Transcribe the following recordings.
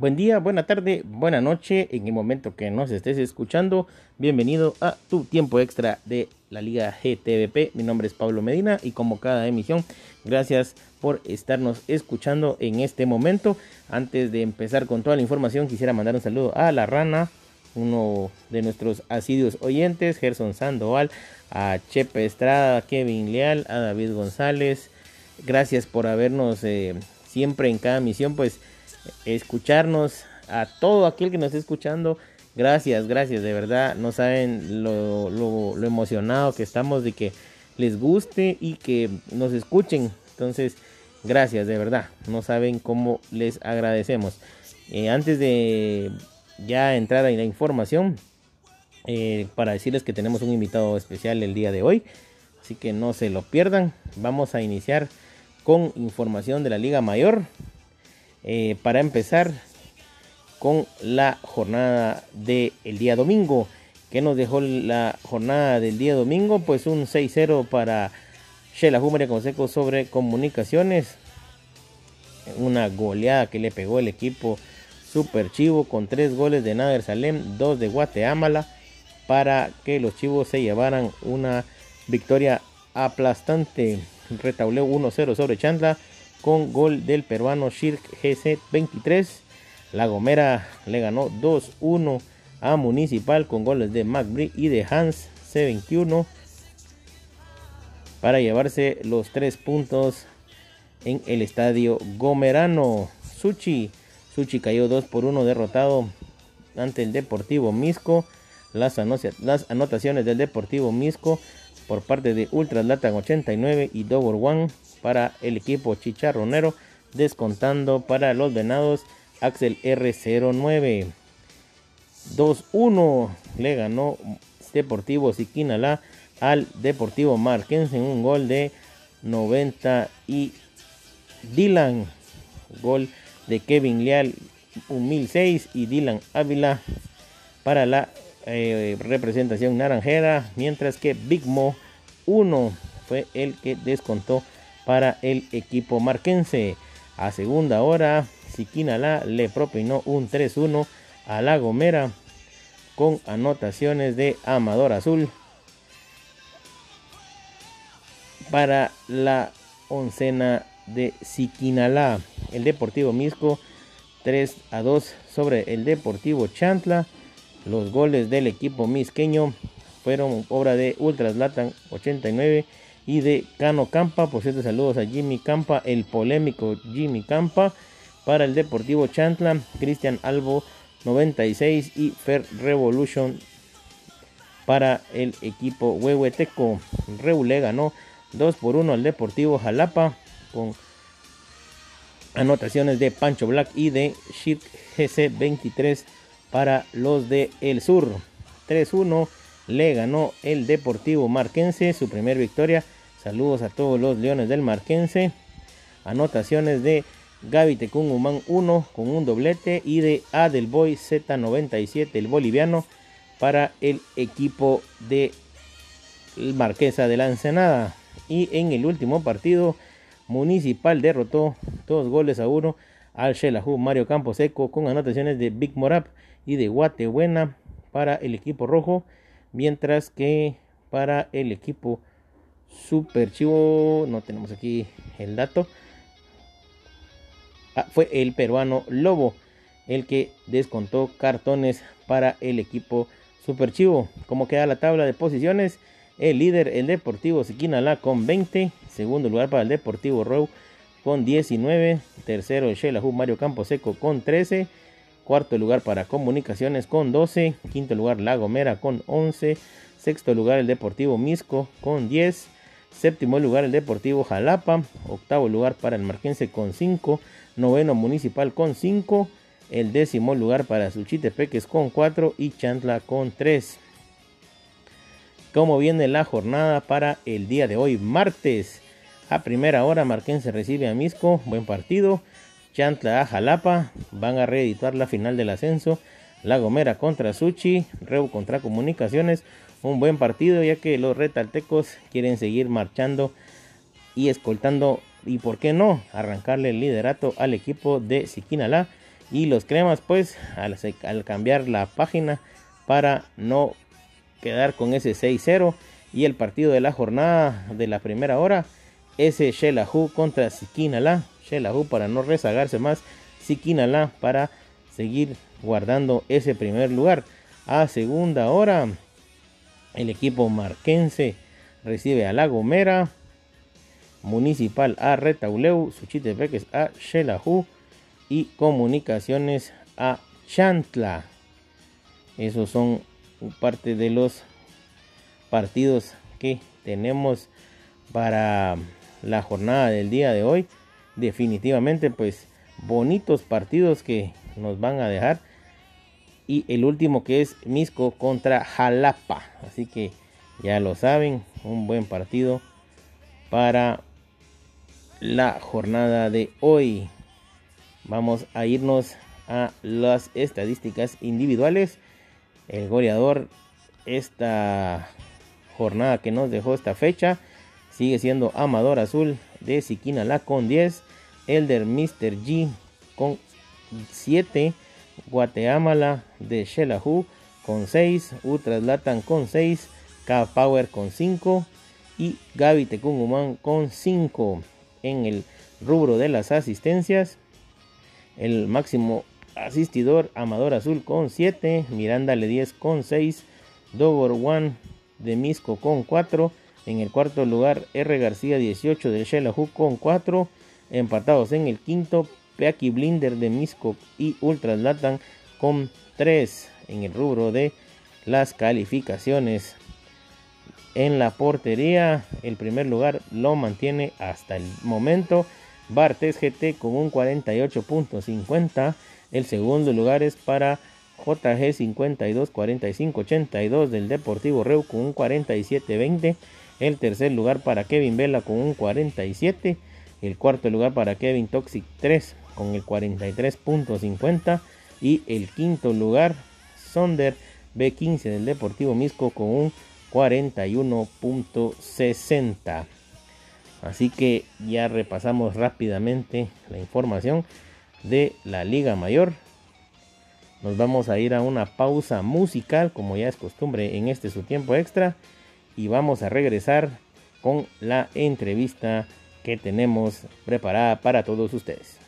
Buen día, buena tarde, buena noche. En el momento que nos estés escuchando, bienvenido a tu tiempo extra de la Liga GTVP. Mi nombre es Pablo Medina y como cada emisión, gracias por estarnos escuchando en este momento. Antes de empezar con toda la información, quisiera mandar un saludo a la rana, uno de nuestros asiduos oyentes, Gerson Sandoval, a Chepe Estrada, a Kevin Leal, a David González. Gracias por habernos eh, siempre en cada misión, pues escucharnos, a todo aquel que nos esté escuchando. Gracias, gracias, de verdad. No saben lo, emocionado que estamos de que les guste y que nos escuchen. Entonces, gracias, de verdad. No saben cómo les agradecemos. Eh, antes de ya entrar en la información, eh, para decirles que tenemos un invitado especial el día de hoy. Así que no se lo pierdan. Vamos a iniciar con información de la Liga Mayor. Eh, para empezar con la jornada del día domingo. que nos dejó la jornada del día domingo? Pues un 6-0 para Shela María Consejo sobre comunicaciones. Una goleada que le pegó el equipo Super Chivo con tres goles de Nader Salem, dos de Guatemala para que los Chivos se llevaran una victoria aplastante. Retauleo 1-0 sobre Chandla con gol del peruano Shirk GC 23. La Gomera le ganó 2-1 a Municipal con goles de McBride y de Hans C21 para llevarse los tres puntos en el estadio Gomerano. Suchi, Suchi cayó 2 por 1 derrotado ante el Deportivo Misco. Las anotaciones del Deportivo Misco por parte de Ultras Latan 89 y Double One para el equipo chicharronero, descontando para los venados Axel R09. 2-1 le ganó Deportivo Siquinalá al Deportivo Marquense en un gol de 90 y Dylan. Gol de Kevin Leal, un 1006 y Dylan Ávila para la eh, representación naranjera, mientras que Big Mo 1 fue el que descontó para el equipo marquense. A segunda hora, Siquinalá le propinó un 3-1 a La Gomera con anotaciones de Amador Azul para la oncena de Siquinalá. El Deportivo Misco 3 a 2 sobre el Deportivo Chantla. Los goles del equipo misqueño fueron obra de Ultras Latan 89 y de Cano Campa. Por cierto, saludos a Jimmy Campa, el polémico Jimmy Campa. Para el Deportivo Chantla, Cristian Albo 96 y Fer Revolution para el equipo Huehueteco. Reule ganó 2 por 1 al Deportivo Jalapa con anotaciones de Pancho Black y de Shit GC 23 para los de El Sur. 3-1 le ganó el Deportivo Marquense su primer victoria. Saludos a todos los Leones del Marquense. Anotaciones de Gaby Tecún Humán 1 con un doblete y de Adelboy Z97 el boliviano para el equipo de Marquesa de la Ensenada. Y en el último partido, Municipal derrotó dos goles a uno al Shelahu Mario Camposeco con anotaciones de Big Morap y de Guatebuena para el equipo rojo mientras que para el equipo Super Chivo no tenemos aquí el dato ah, fue el peruano Lobo el que descontó cartones para el equipo Super Chivo. Como queda la tabla de posiciones el líder el Deportivo Siquinalá con 20 segundo lugar para el Deportivo Row con 19 tercero el Shelahu Mario Camposeco con 13 Cuarto lugar para Comunicaciones con 12. Quinto lugar La Gomera con 11. Sexto lugar el Deportivo Misco con 10. Séptimo lugar el Deportivo Jalapa. Octavo lugar para el Marquense con 5. Noveno Municipal con 5. El décimo lugar para Suchitepeques con 4 y Chantla con 3. Como viene la jornada para el día de hoy, martes. A primera hora, Marquense recibe a Misco. Buen partido. Chantla a Jalapa, van a reeditar la final del ascenso. La Gomera contra Suchi, Reu contra Comunicaciones. Un buen partido ya que los retaltecos quieren seguir marchando y escoltando y por qué no arrancarle el liderato al equipo de Siquinalá Y los cremas, pues, al, al cambiar la página para no quedar con ese 6-0. Y el partido de la jornada de la primera hora, ese Shelahu contra Sikinala. Shelahu para no rezagarse más. Sikinala para seguir guardando ese primer lugar. A segunda hora, el equipo marquense recibe a La Gomera. Municipal a Retauleu. Suchitepeques a Shelahu. Y Comunicaciones a Chantla. Esos son parte de los partidos que tenemos para la jornada del día de hoy. Definitivamente, pues bonitos partidos que nos van a dejar. Y el último que es Misco contra Jalapa. Así que ya lo saben, un buen partido para la jornada de hoy. Vamos a irnos a las estadísticas individuales. El goleador esta jornada que nos dejó esta fecha sigue siendo Amador Azul de Siquinala con 10, Elder Mr. G con 7, Guatemala de Shelahu con 6, Ultraslatan con 6, K-Power con 5 y Gaby Tecungumán con 5 en el rubro de las asistencias. El máximo asistidor Amador Azul con 7, Miranda Le 10 con 6, Dogor One de Misco con 4. En el cuarto lugar, R. García 18 de Shelahu con 4. Empatados en el quinto, Peaki Blinder de Misco y Ultraslatan con 3. En el rubro de las calificaciones. En la portería, el primer lugar lo mantiene hasta el momento. Bartes GT con un 48.50. El segundo lugar es para JG 52 45 82 del Deportivo Reu con un 47 20. El tercer lugar para Kevin Vela con un 47. El cuarto lugar para Kevin Toxic 3 con el 43.50. Y el quinto lugar Sonder B15 del Deportivo Misco con un 41.60. Así que ya repasamos rápidamente la información de la Liga Mayor nos vamos a ir a una pausa musical, como ya es costumbre en este su tiempo extra. Y vamos a regresar con la entrevista que tenemos preparada para todos ustedes.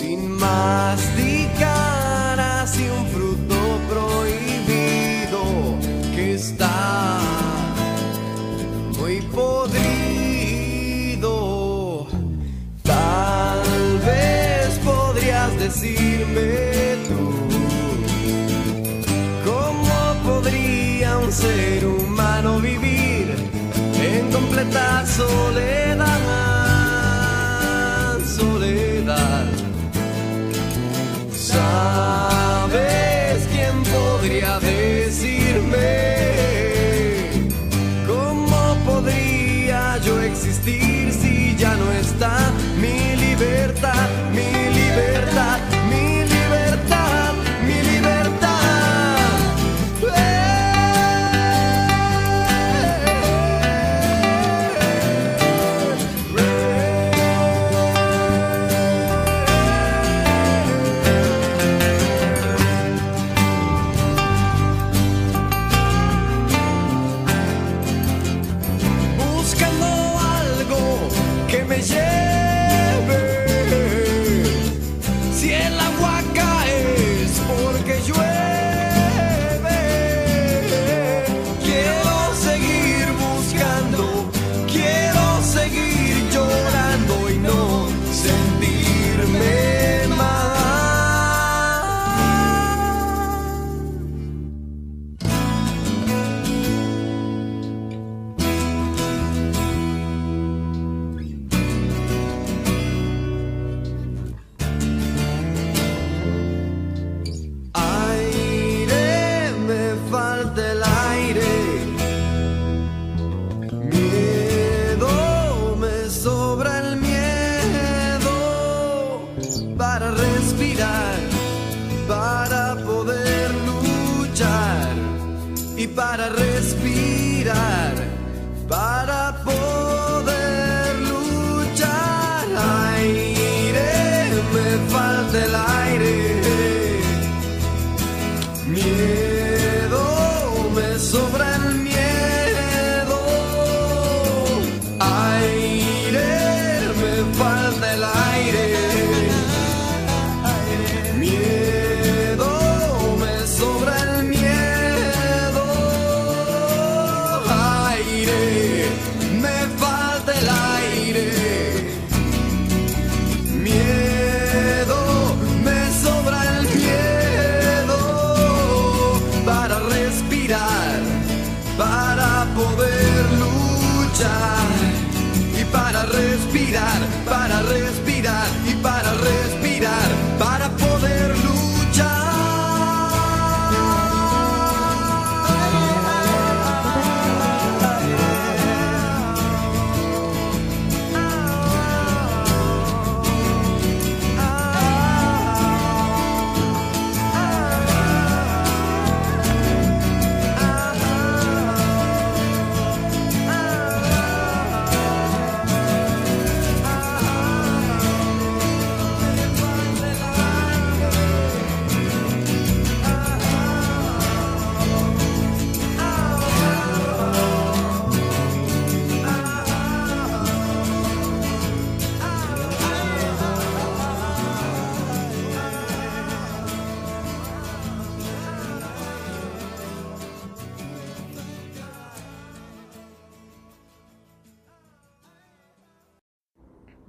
sin masticar así un fruto prohibido que está muy podrido. Tal vez podrías decirme tú, ¿cómo podría un ser humano vivir en completa soledad? ¿Sabes quién podría decirme?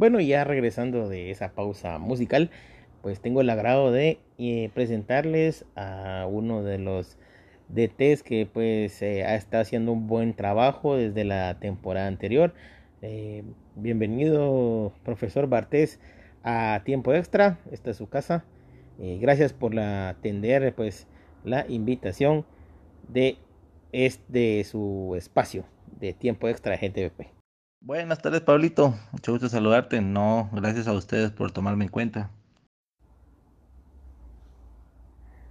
Bueno, ya regresando de esa pausa musical, pues tengo el agrado de eh, presentarles a uno de los DTs que pues eh, estado haciendo un buen trabajo desde la temporada anterior. Eh, bienvenido, profesor Bartés, a Tiempo Extra. Esta es su casa. Gracias por la, atender pues la invitación de este su espacio de Tiempo Extra GTVP. Buenas tardes, Pablito. Mucho gusto saludarte. No, gracias a ustedes por tomarme en cuenta.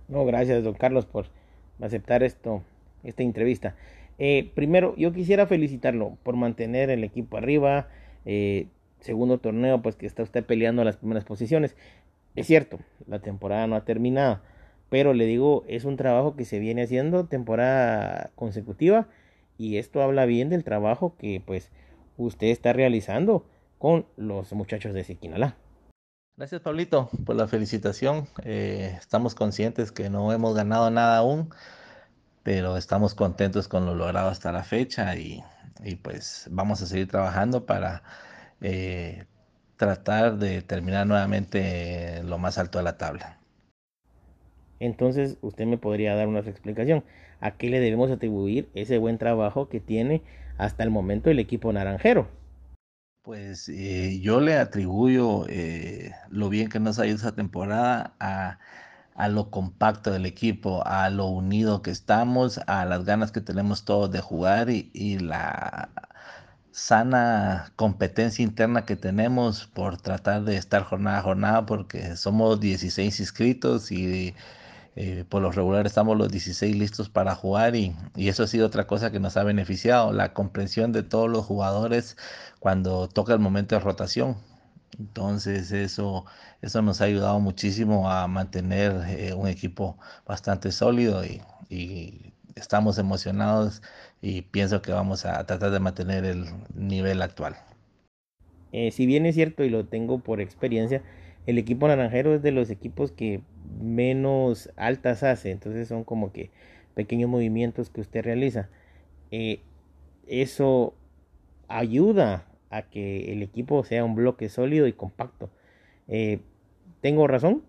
No, gracias, don Carlos, por aceptar esto, esta entrevista. Eh, primero, yo quisiera felicitarlo por mantener el equipo arriba. Eh, segundo torneo, pues que está usted peleando las primeras posiciones. Es cierto, la temporada no ha terminado, pero le digo, es un trabajo que se viene haciendo temporada consecutiva y esto habla bien del trabajo que pues usted está realizando con los muchachos de Siquinalá. Gracias, Pablito, por la felicitación. Eh, estamos conscientes que no hemos ganado nada aún, pero estamos contentos con lo logrado hasta la fecha y, pues vamos a seguir trabajando para eh, tratar de terminar nuevamente lo más alto de la tabla. Entonces, usted me podría dar una explicación. ¿A qué le debemos atribuir ese buen trabajo que tiene hasta el momento el equipo naranjero? Pues eh, yo le atribuyo eh, lo bien que nos ha ido esa temporada a, a, lo compacto del equipo, a lo unido que estamos, a las ganas que tenemos todos de jugar y, y la sana competencia interna que tenemos por tratar de estar jornada a jornada porque somos 16 inscritos y eh, por lo regular estamos los 16 listos para jugar y, y, eso ha sido otra cosa que nos ha beneficiado, la comprensión de todos los jugadores cuando toca el momento de rotación. Entonces eso, eso nos ha ayudado muchísimo a mantener eh, un equipo bastante sólido y, y estamos emocionados y pienso que vamos a tratar de mantener el nivel actual. Eh, si bien es cierto y lo tengo por experiencia, el equipo naranjero es de los equipos que menos altas hace, entonces son como que pequeños movimientos que usted realiza. Eh, eso ayuda a que el equipo sea un bloque sólido y compacto. Eh, ¿Tengo razón?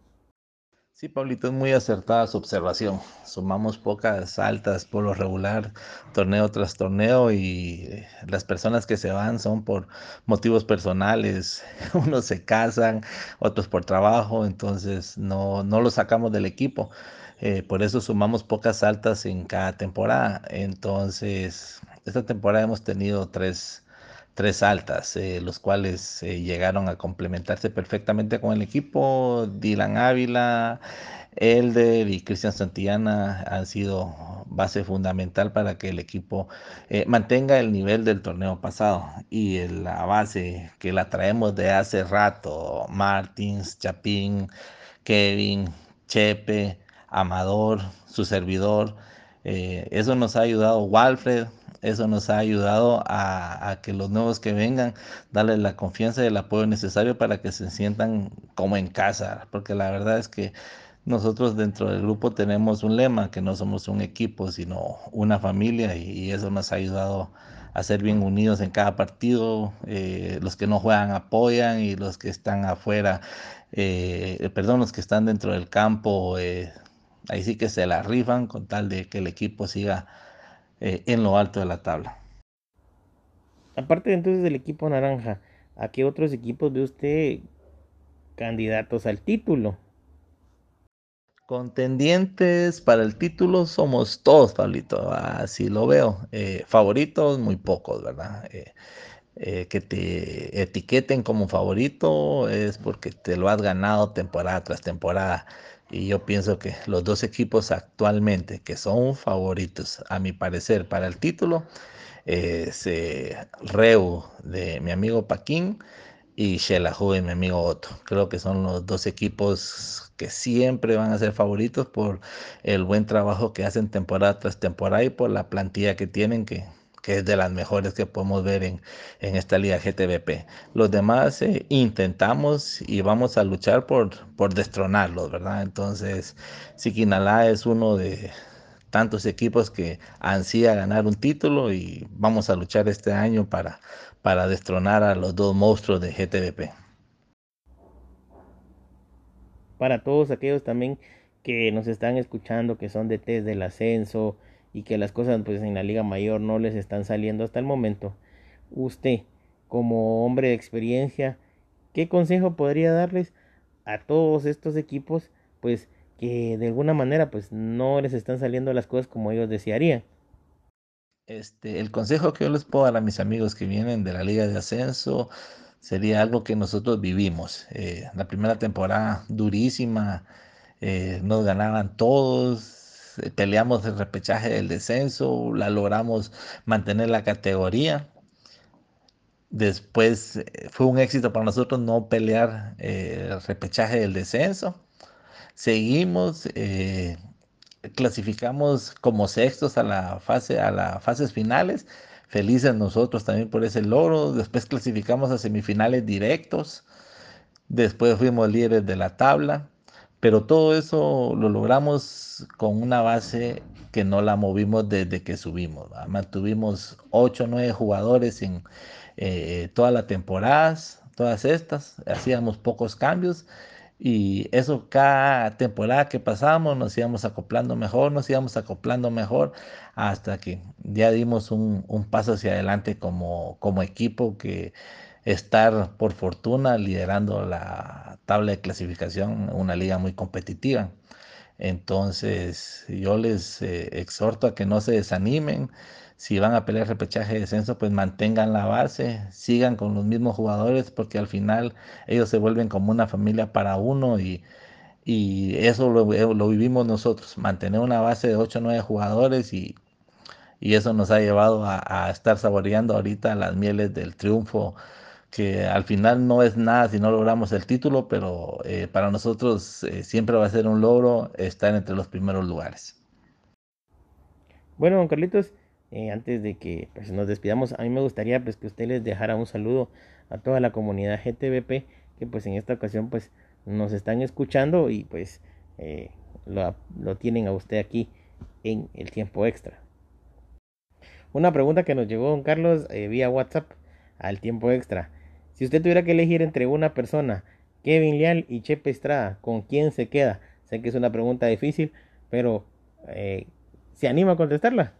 Sí, Pablito, es muy acertada su observación. Sumamos pocas altas por lo regular, torneo tras torneo, y las personas que se van son por motivos personales. Unos se casan, otros por trabajo, entonces no, no los sacamos del equipo. Eh, por eso sumamos pocas altas en cada temporada. Entonces, esta temporada hemos tenido tres, tres altas, eh, los cuales eh, llegaron a complementarse perfectamente con el equipo. Dylan Ávila, Elder y Cristian Santillana han sido base fundamental para que el equipo eh, mantenga el nivel del torneo pasado y la base que la traemos de hace rato, Martins, Chapín, Kevin, Chepe, Amador, su servidor, eso nos ha ayudado, Walfred, eso nos ha ayudado a, que los nuevos que vengan, darles la confianza y el apoyo necesario para que se sientan como en casa, porque la verdad es que nosotros dentro del grupo tenemos un lema, que no somos un equipo, sino una familia, y, eso nos ha ayudado a ser bien unidos en cada partido. Eh, los que no juegan apoyan y los que están afuera, eh, perdón, los que están dentro del campo, eh, ahí sí que se la rifan con tal de que el equipo siga en lo alto de la tabla. Aparte entonces del equipo naranja, ¿a qué otros equipos ve usted candidatos al título? Contendientes para el título somos todos, Pablito, así lo veo. Eh, favoritos, muy pocos, ¿verdad? Eh, eh, que te etiqueten como favorito es porque te lo has ganado temporada tras temporada. Y yo pienso que los dos equipos actualmente que son favoritos, a mi parecer, para el título, es Reu de mi amigo Paquín y Shelahu de mi amigo Otto. Creo que son los dos equipos que siempre van a ser favoritos por el buen trabajo que hacen temporada tras temporada y por la plantilla que tienen que, que es de las mejores que podemos ver en, en esta liga GTVP. Los demás eh, intentamos y vamos a luchar por, por destronarlos, ¿verdad? Entonces, Siquinalá es uno de tantos equipos que ansía ganar un título y vamos a luchar este año para, para destronar a los dos monstruos de GTVP para todos aquellos también que nos están escuchando, que son de test del ascenso y que las cosas pues en la liga mayor no les están saliendo hasta el momento. Usted, como hombre de experiencia, ¿qué consejo podría darles a todos estos equipos pues que de alguna manera pues no les están saliendo las cosas como ellos desearían? Este, el consejo que yo les puedo dar a mis amigos que vienen de la liga de ascenso sería algo que nosotros vivimos. Eh, la primera temporada durísima, eh, nos ganaban todos, peleamos el repechaje del descenso, la logramos mantener la categoría. Después fue un éxito para nosotros no pelear el repechaje del descenso. Seguimos, clasificamos como sextos a la fase, a las fases finales Felices nosotros también por ese logro. Después clasificamos a semifinales directos. Después fuimos líderes de la tabla. Pero todo eso lo logramos con una base que no la movimos desde que subimos. Mantuvimos 8 o 9 jugadores en eh, todas las temporadas, todas estas. Hacíamos pocos cambios y eso cada temporada que pasábamos nos íbamos acoplando mejor, nos íbamos acoplando mejor hasta que ya dimos un, paso hacia adelante como, como equipo que estar por fortuna liderando la tabla de clasificación, una liga muy competitiva. Entonces yo les eh, exhorto a que no se desanimen, si van a pelear repechaje de descenso, pues mantengan la base, sigan con los mismos jugadores, porque al final ellos se vuelven como una familia para uno y, eso lo, vivimos nosotros, mantener una base de 8 o 9 jugadores y, eso nos ha llevado a, estar saboreando ahorita las mieles del triunfo, que al final no es nada si no logramos el título, pero eh, para nosotros eh, siempre va a ser un logro estar entre los primeros lugares. Bueno, don Carlitos, eh, antes de que pues, nos despidamos, a mí me gustaría pues, que usted les dejara un saludo a toda la comunidad GTVP que pues en esta ocasión pues nos están escuchando y pues lo, lo, tienen a usted aquí en el tiempo extra. Una pregunta que nos llegó don Carlos vía WhatsApp al tiempo extra. Si usted tuviera que elegir entre una persona, Kevin Leal y Chepe Estrada, ¿con quién se queda? Sé que es una pregunta difícil, pero ¿se anima a contestarla?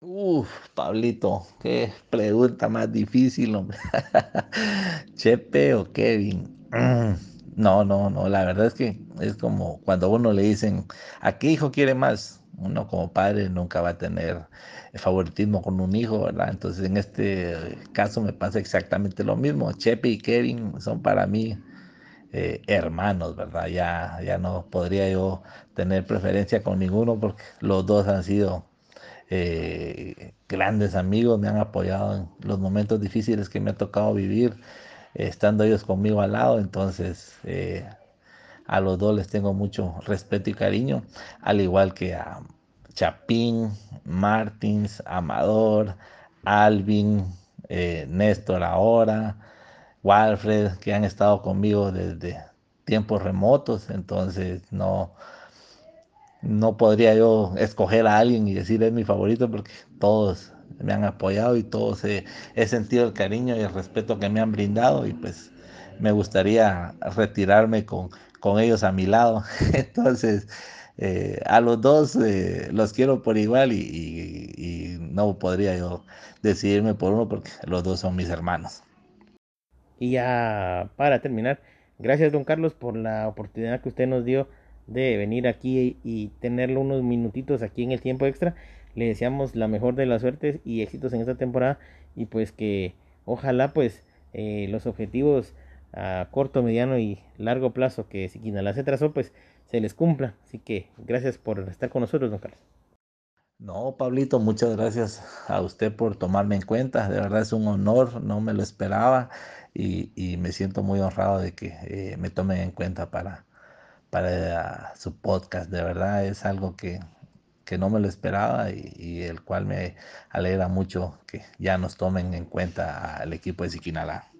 Uf, Pablito, qué pregunta más difícil, hombre. Chepe o Kevin. Mm, no, no, no, la verdad es que es como cuando uno le dicen, ¿a qué hijo quiere más? Uno como padre nunca va a tener favoritismo con un hijo, ¿verdad? Entonces en este caso me pasa exactamente lo mismo. Chepe y Kevin son para mí eh, hermanos, ¿verdad? Ya, ya no podría yo tener preferencia con ninguno porque los dos han sido eh, grandes amigos, me han apoyado en los momentos difíciles que me ha tocado vivir, estando ellos conmigo al lado, entonces a los dos les tengo mucho respeto y cariño, al igual que a Chapín, Martins, Amador, Alvin, eh, Néstor ahora, Walfred, que han estado conmigo desde tiempos remotos, entonces no, no podría yo escoger a alguien y decir es mi favorito porque todos me han apoyado y todos he, he sentido el cariño y el respeto que me han brindado y pues me gustaría retirarme con, con ellos a mi lado. Entonces, eh, a los dos eh, los quiero por igual y, no podría yo decidirme por uno porque los dos son mis hermanos. Y ya para terminar, gracias don Carlos por la oportunidad que usted nos dio de venir aquí y tenerlo unos minutitos aquí en el tiempo extra. Le deseamos la mejor de las suertes y éxitos en esta temporada y pues que ojalá pues eh, los objetivos a corto, mediano y largo plazo que si la se trazó pues se les cumpla. Así que gracias por estar con nosotros, don Carlos. No, Pablito, muchas gracias a usted por tomarme en cuenta. De verdad es un honor, no me lo esperaba y, me siento muy honrado de que eh, me tomen en cuenta para, para su podcast. De verdad es algo que, que no me lo esperaba y, el cual me alegra mucho que ya nos tomen en cuenta al equipo de Siquinalá.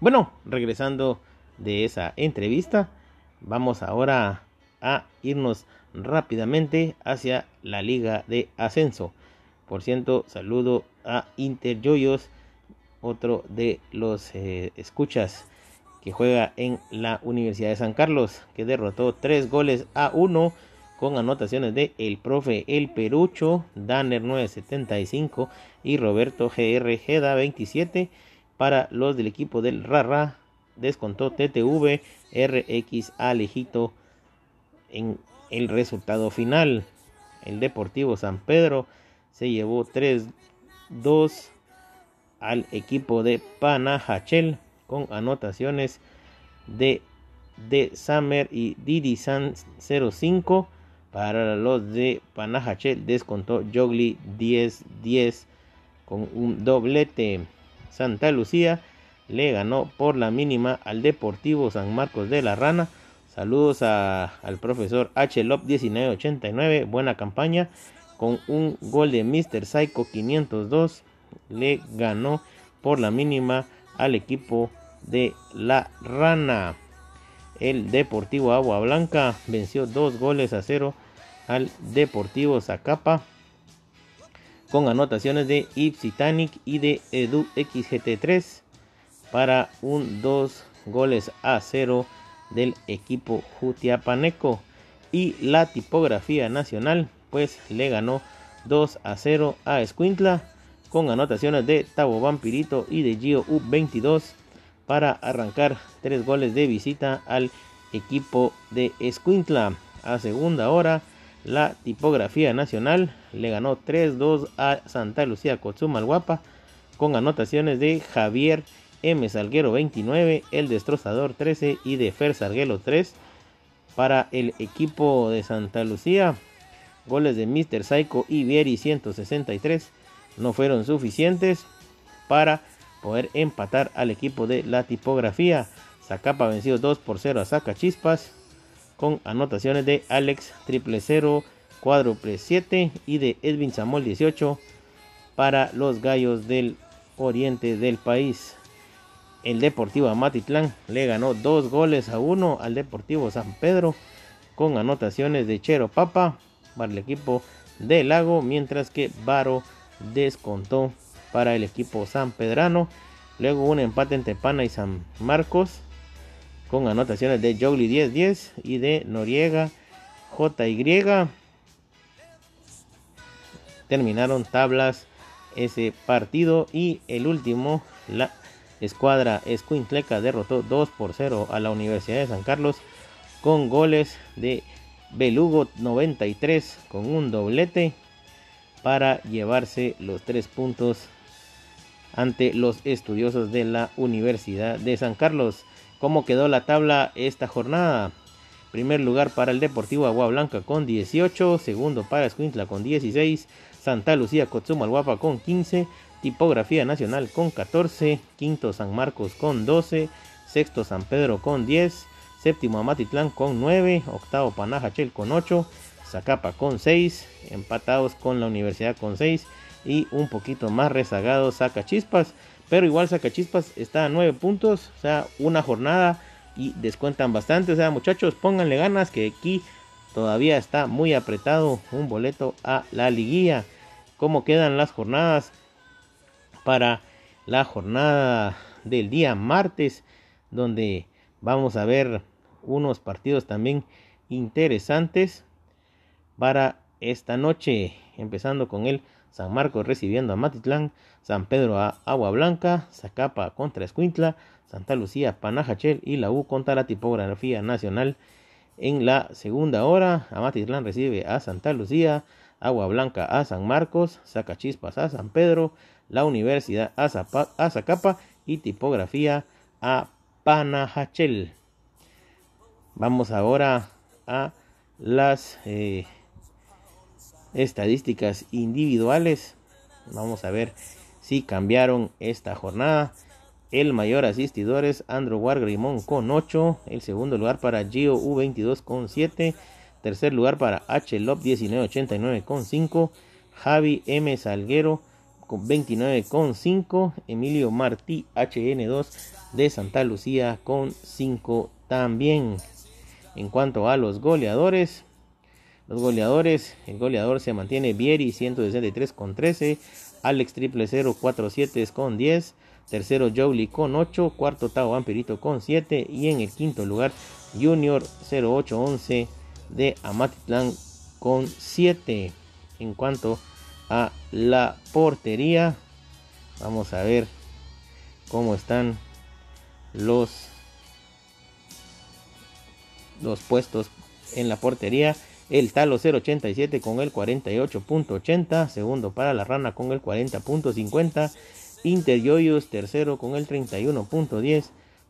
Bueno, regresando de esa entrevista, Vamos ahora a irnos rápidamente hacia la liga de ascenso. Por cierto, saludo a Interjoyos, otro de los eh, escuchas que juega en la Universidad de San Carlos, que derrotó tres goles a uno con anotaciones de el profe El Perucho, Danner 975 y Roberto GR Geda 27 para los del equipo del Rara. Descontó TTV RX Alejito en el resultado final. El Deportivo San Pedro se llevó 3-2 al equipo de Panajachel con anotaciones de de Summer y Didi San 05 para los de Panajachel descontó Jogli 10-10 con un doblete Santa Lucía le ganó por la mínima al Deportivo San Marcos de la Rana. Saludos al profesor H. Lop 1989, buena campaña. Con un gol de Mr. Psycho 502 le ganó por la mínima al equipo de la Rana. El Deportivo Agua Blanca venció dos goles a cero al Deportivo Zacapa con anotaciones de Ipsitanic y de Edu XGT3 para un 2 goles a 0 del equipo Jutiapaneco. Y la tipografía nacional pues le ganó 2 a 0 a Escuintla con anotaciones de Tabo Vampirito y de Gio U22 para arrancar 3 goles de visita al equipo de Escuintla. A segunda hora la tipografía nacional le ganó 3-2 a Santa Lucía Guapa con anotaciones de Javier M. Salguero 29, El Destrozador 13 y de Fer Salguero 3 para el equipo de Santa Lucía. Goles de Mr. Psycho y Vieri 163 no fueron suficientes para poder empatar al equipo de la tipografía. Zacapa venció 2 por 0 a Saca Chispas con anotaciones de Alex triple 0 cuádruple 7 y de Edwin Samol 18 para los gallos del oriente del país el Deportivo Amatitlán le ganó dos goles a uno al Deportivo San Pedro con anotaciones de Chero Papa para el equipo de Lago, mientras que Varo descontó para el equipo San Pedrano. Luego un empate entre Pana y San Marcos con anotaciones de Jogli 10-10 y de Noriega JY. Terminaron tablas ese partido y el último, la escuadra Escuintleca derrotó 2 por 0 a la Universidad de San Carlos con goles de Belugo 93 con un doblete para llevarse los tres puntos ante los estudiosos de la Universidad de San Carlos. ¿Cómo quedó la tabla esta jornada? Primer lugar para el Deportivo Agua Blanca con 18, segundo para Escuintla con 16, Santa Lucía Guapa con 15, Tipografía Nacional con 14, quinto San Marcos con 12, sexto San Pedro con 10, séptimo Amatitlán con 9, octavo Panajachel con 8, Zacapa con 6, empatados con la Universidad con 6 y un poquito más rezagado Chispas, pero igual Chispas está a 9 puntos, o sea, una jornada y descuentan bastante, o sea, muchachos, pónganle ganas que aquí todavía está muy apretado un boleto a la liguilla. ¿Cómo quedan las jornadas para la jornada del día martes donde vamos a ver unos partidos también interesantes para esta noche, empezando con el San Marcos recibiendo a Matitlán, San Pedro a Agua Blanca, Zacapa contra Escuintla, Santa Lucía, Panajachel y la U contra la tipografía nacional. En la segunda hora, Amatitlán recibe a Santa Lucía, Agua Blanca a San Marcos, Zacachispas a San Pedro, la Universidad a, Zacapa y tipografía a Panajachel. Vamos ahora a las eh, estadísticas individuales. Vamos a ver si cambiaron esta jornada. El mayor asistidor es Andrew Wargrimón con 8. El segundo lugar para Gio U22 con 7. Tercer lugar para H. Lop 1989 con 5. Javi M. Salguero con 29 con 5. Emilio Martí HN2 de Santa Lucía con 5 también. En cuanto a los goleadores, los goleadores, el goleador se mantiene Vieri 163 con 13, Alex triple 047 con 10, tercero Jolie con 8, cuarto Tao Ampirito con 7 y en el quinto lugar Junior 0811 de Amatitlán con 7. En cuanto a la portería, vamos a ver cómo están los los puestos en la portería. El Talo 087 con el 48.80. Segundo para la Rana con el 40.50. Inter Yoyos tercero con el 31.10.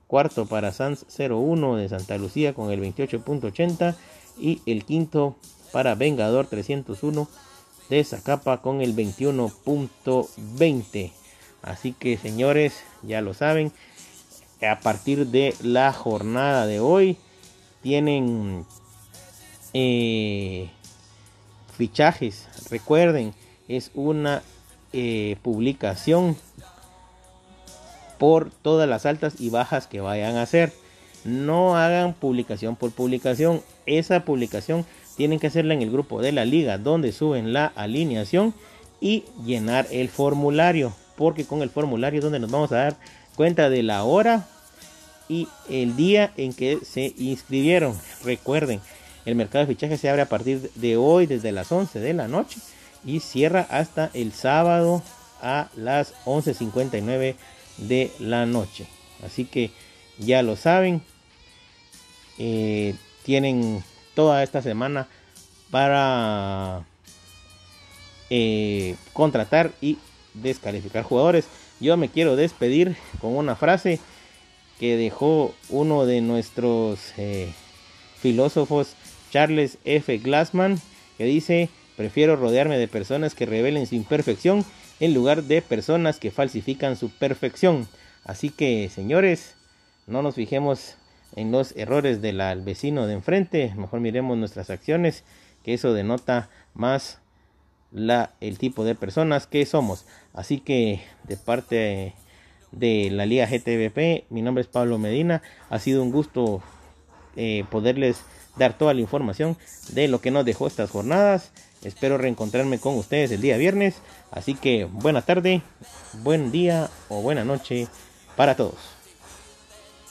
Cuarto para Sans 01 de Santa Lucía con el 28.80. Y el quinto para Vengador 301 de Zacapa con el 21.20. Así que señores, ya lo saben. A partir de la jornada de hoy tienen fichajes. Recuerden, es una eh, publicación por todas las altas y bajas que vayan a hacer. No hagan publicación por publicación. Esa publicación tienen que hacerla en el grupo de la liga donde suben la alineación y llenar el formulario. Porque con el formulario es donde nos vamos a dar cuenta de la hora y el día en que se inscribieron. Recuerden, el mercado de fichajes se abre a partir de hoy desde las 11 de la noche y cierra hasta el sábado a las 11.59 de la noche. Así que ya lo saben. Eh, tienen toda esta semana para eh, contratar y descalificar jugadores. Yo me quiero despedir con una frase que dejó uno de nuestros eh, filósofos Charles F. Glassman, que dice, prefiero rodearme de personas que revelen su imperfección en lugar de personas que falsifican su perfección. Así que, señores, no nos fijemos en los errores del vecino de enfrente, mejor miremos nuestras acciones, que eso denota más la, el tipo de personas que somos. Así que de parte de la Liga GTVP, mi nombre es Pablo Medina, ha sido un gusto eh, poderles dar toda la información de lo que nos dejó estas jornadas. Espero reencontrarme con ustedes el día viernes. Así que buena tarde, buen día o buena noche para todos.